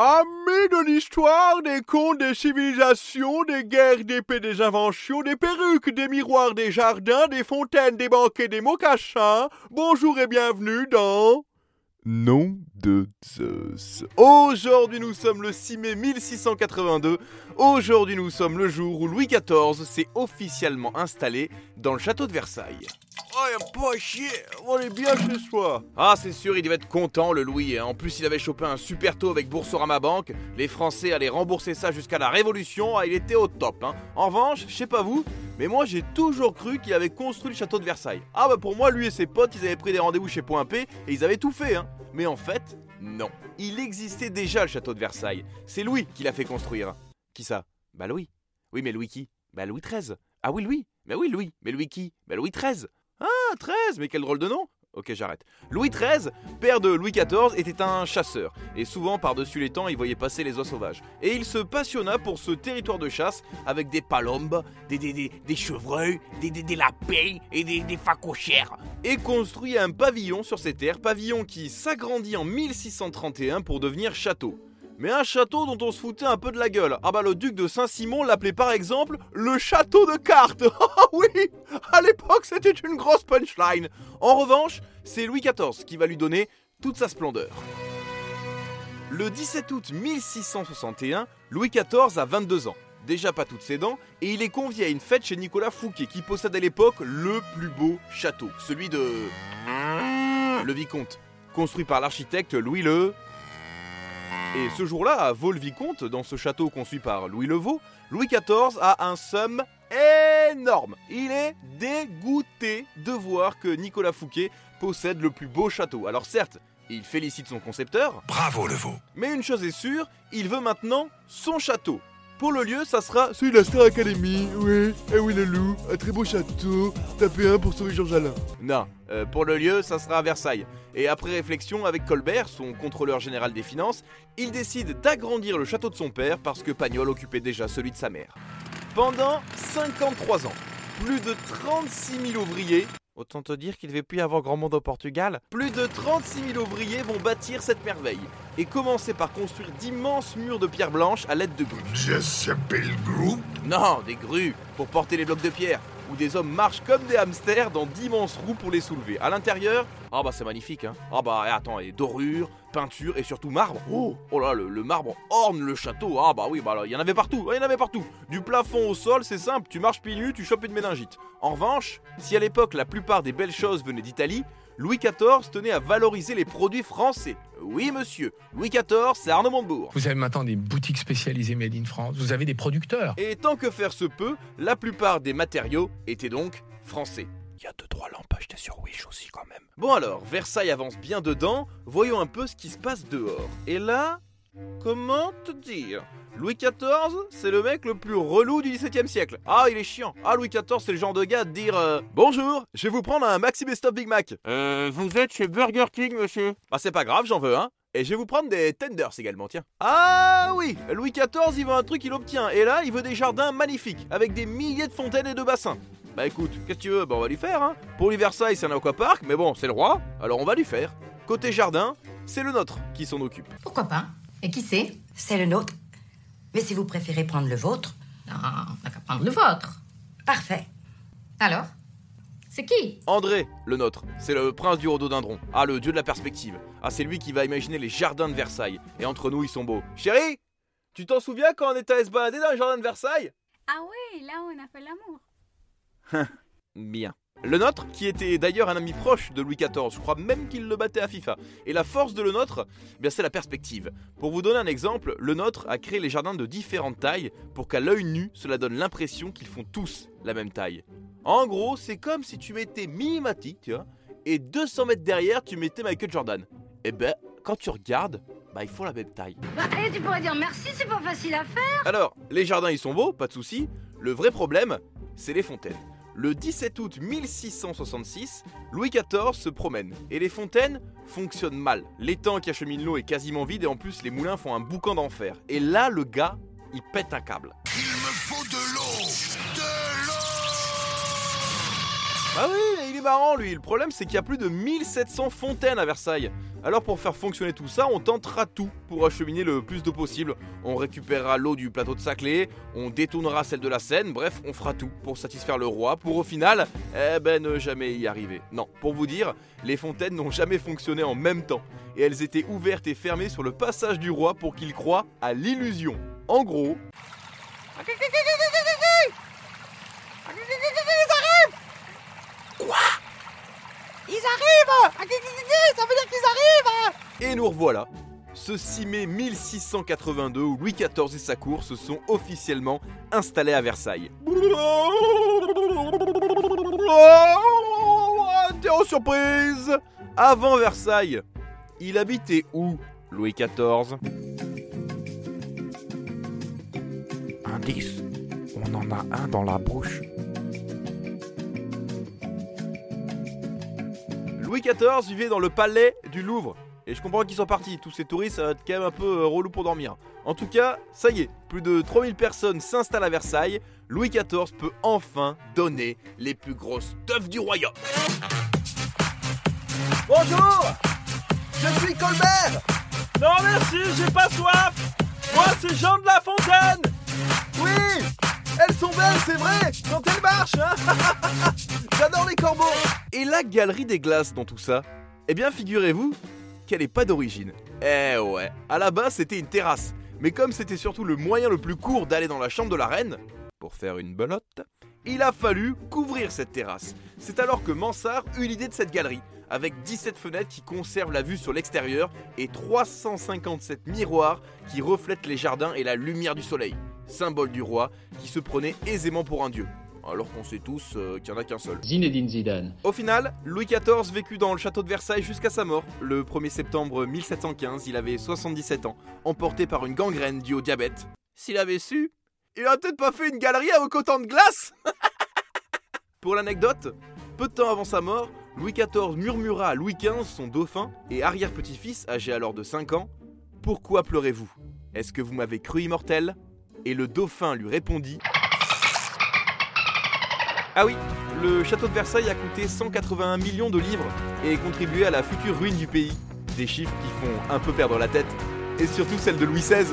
Amis de l'histoire, des contes, des civilisations, des guerres, des paix, des inventions, des perruques, des miroirs, des jardins, des fontaines, des banquets, des mocassins, bonjour et bienvenue dans... Nom de Zeus. Aujourd'hui nous sommes le 6 mai 1682. Aujourd'hui nous sommes le jour où Louis XIV s'est officiellement installé dans le château de Versailles. Oh, y'a pas à chier, on est bien chez soi. Ah, c'est sûr, il devait être content, le Louis. hein. En plus, il avait chopé un super taux avec Boursorama Banque. Les Français allaient rembourser ça jusqu'à la Révolution. Ah, il était au top. hein. En revanche, je sais pas vous, mais moi j'ai toujours cru qu'il avait construit le château de Versailles. Ah, bah pour moi, lui et ses potes, ils avaient pris des rendez-vous chez Point P et ils avaient tout fait. Hein. Mais en fait, non. Il existait déjà le château de Versailles. C'est Louis qui l'a fait construire. Qui ça? Bah Louis. Oui, mais Louis qui? Bah Louis XIII. Ah oui, Louis. Mais oui, Louis. Mais Louis qui? Bah Louis XIII. Ah, 13, mais quel drôle de nom Ok, j'arrête. Louis XIII, père de Louis XIV, était un chasseur, et souvent par-dessus les temps, il voyait passer les oies sauvages. Et il se passionna pour ce territoire de chasse avec des palombes, des, des, des, des chevreuils, des, des, lapins et des, des facochères. Et construit un pavillon sur ces terres, pavillon qui s'agrandit en 1631 pour devenir château. Mais un château dont on se foutait un peu de la gueule. Ah bah le duc de Saint-Simon l'appelait par exemple le château de cartes. Ah oui À l'époque c'était une grosse punchline. En revanche, c'est Louis XIV qui va lui donner toute sa splendeur. Le 17 août 1661, Louis XIV a 22 ans. Déjà pas toutes ses dents, et il est convié à une fête chez Nicolas Fouquet qui possède à l'époque le plus beau château, celui de... Le Vicomte, construit par l'architecte Louis le... Et ce jour-là, à Vaux-le-Vicomte, dans ce château conçu par Louis le Vaux, Louis XIV a un somme énorme. Il est dégoûté de voir que Nicolas Fouquet possède le plus beau château. Alors certes, il félicite son concepteur, Bravo le veau. mais une chose est sûre, il veut maintenant son château. Pour le lieu, ça sera celui de la Star Academy, oui, eh oui le loup, un très beau château, tapez un pour sauver Georges Alain. Non, euh, pour le lieu, ça sera à Versailles. Et après réflexion avec Colbert, son contrôleur général des finances, il décide d'agrandir le château de son père parce que Pagnol occupait déjà celui de sa mère. Pendant 53 ans, plus de 36 000 ouvriers, autant te dire qu'il devait plus y avoir grand monde au Portugal, plus de 36 000 ouvriers vont bâtir cette merveille et commencer par construire d'immenses murs de pierre blanche à l'aide de grues. Ça s'appelle groupe Non, des grues pour porter les blocs de pierre. Où des hommes marchent comme des hamsters dans d'immenses roues pour les soulever. À l'intérieur, ah bah c'est magnifique hein. Ah bah et attends, et dorure, peinture et surtout marbre. Oh, oh là, le, le marbre orne le château. Ah bah oui, bah là, il y en avait partout, il y en avait partout. Du plafond au sol, c'est simple, tu marches pieds nus, tu chopes une méningite. En revanche, si à l'époque la plupart des belles choses venaient d'Italie, Louis XIV tenait à valoriser les produits français. Oui monsieur, Louis XIV, c'est Arnaud Montebourg. Vous avez maintenant des boutiques spécialisées Made in France, vous avez des producteurs. Et tant que faire se peut, la plupart des matériaux étaient donc français. Il y a deux trois lampes achetées sur Wish aussi quand même. Bon alors, Versailles avance bien dedans, voyons un peu ce qui se passe dehors. Et là, comment te dire? Louis XIV, c'est le mec le plus relou du XVIIe siècle. Ah, il est chiant. Ah, Louis XIV, c'est le genre de gars de dire euh, Bonjour, je vais vous prendre un Maxi Best of Big Mac. Euh, vous êtes chez Burger King, monsieur Bah, c'est pas grave, j'en veux un. Et je vais vous prendre des tenders également, tiens. Ah oui, Louis XIV, il veut un truc, il obtient. Et là, il veut des jardins magnifiques, avec des milliers de fontaines et de bassins. Bah écoute, qu'est-ce que tu veux? Bah on va lui faire, hein. Pour lui Versailles, c'est un aquapark, mais bon, c'est le roi, alors on va lui faire. Côté jardin, c'est le nôtre qui s'en occupe. Pourquoi pas? Et qui c'est? C'est le nôtre. Mais si vous préférez prendre le vôtre, Non, on n'a qu'à prendre le vôtre. parfait. Alors C'est qui? André, le nôtre, c'est le prince du rhododendron. Ah, le dieu de la perspective. Ah, c'est lui qui va imaginer les jardins de Versailles. Et entre nous, ils sont beaux. Chérie Tu t'en souviens quand on était allé se balader dans les jardins de Versailles? Ah ouais, là on a fait l'amour. Bien. Le nôtre, qui était d'ailleurs un ami proche de Louis XIV, je crois même qu'il le battait à FIFA. Et la force de le nôtre, eh bien c'est la perspective. Pour vous donner un exemple, le nôtre a créé les jardins de différentes tailles pour qu'à l'œil nu, cela donne l'impression qu'ils font tous la même taille. En gros, c'est comme si tu mettais Mimimati, tu vois, et 200 mètres derrière, tu mettais Michael Jordan. Et ben, quand tu regardes, bah ils font la même taille. Bah, et tu pourrais dire merci, c'est pas facile à faire. Alors, les jardins ils sont beaux, pas de souci. Le vrai problème, c'est les fontaines. Le 17 août 1666, Louis XIV se promène et les fontaines fonctionnent mal. L'étang qui achemine l'eau est quasiment vide et en plus les moulins font un boucan d'enfer. Et là, le gars, il pète un câble. Bah oui, il est marrant lui. Le problème c'est qu'il y a plus de 1700 fontaines à Versailles. Alors pour faire fonctionner tout ça, on tentera tout pour acheminer le plus d'eau possible. On récupérera l'eau du plateau de Saclay, on détournera celle de la Seine, bref, on fera tout pour satisfaire le roi, pour au final, eh ben ne jamais y arriver. Non, pour vous dire, les fontaines n'ont jamais fonctionné en même temps. Et elles étaient ouvertes et fermées sur le passage du roi pour qu'il croie à l'illusion. En gros... Ils arrivent Ça veut dire qu'ils arrivent Et nous revoilà. Ce 6 mai 1682 où Louis XIV et sa cour se sont officiellement installés à Versailles. Interro surprise Avant Versailles, il habitait où, Louis XIV Indice. On en a un dans la bouche. Louis XIV vivait dans le palais du Louvre. Et je comprends qu'ils sont partis, tous ces touristes, ça va être quand même un peu euh, relou pour dormir. En tout cas, ça y est, plus de 3000 personnes s'installent à Versailles. Louis XIV peut enfin donner les plus grosses teufs du royaume. Bonjour Je suis Colbert Non merci, j'ai pas soif Moi c'est Jean de La Fontaine Oui Elles sont belles, c'est vrai Quand elles marchent, hein J'adore les corbeaux Et la galerie des glaces dans tout ça? Eh bien, figurez-vous qu'elle est pas d'origine. Eh ouais, à la base c'était une terrasse. Mais comme c'était surtout le moyen le plus court d'aller dans la chambre de la reine, pour faire une belote, il a fallu couvrir cette terrasse. C'est alors que Mansart eut l'idée de cette galerie, avec 17 fenêtres qui conservent la vue sur l'extérieur et 357 miroirs qui reflètent les jardins et la lumière du soleil, symbole du roi qui se prenait aisément pour un dieu. Alors qu'on sait tous euh, qu'il n'y en a qu'un seul. Zinedine Zidane. Au final, Louis XIV vécut dans le château de Versailles jusqu'à sa mort. Le 1er septembre 1715, il avait 77 ans, emporté par une gangrène due au diabète. S'il avait su, il aurait peut-être pas fait une galerie avec autant de glace Pour l'anecdote, peu de temps avant sa mort, Louis XIV murmura à Louis XV, son dauphin et arrière-petit-fils, âgé alors de 5 ans Pourquoi pleurez-vous? Est-ce que vous m'avez cru immortel? Et le dauphin lui répondit Ah oui, le château de Versailles a coûté 181 millions de livres et contribué à la future ruine du pays. Des chiffres qui font un peu perdre la tête, et surtout celle de Louis XVI.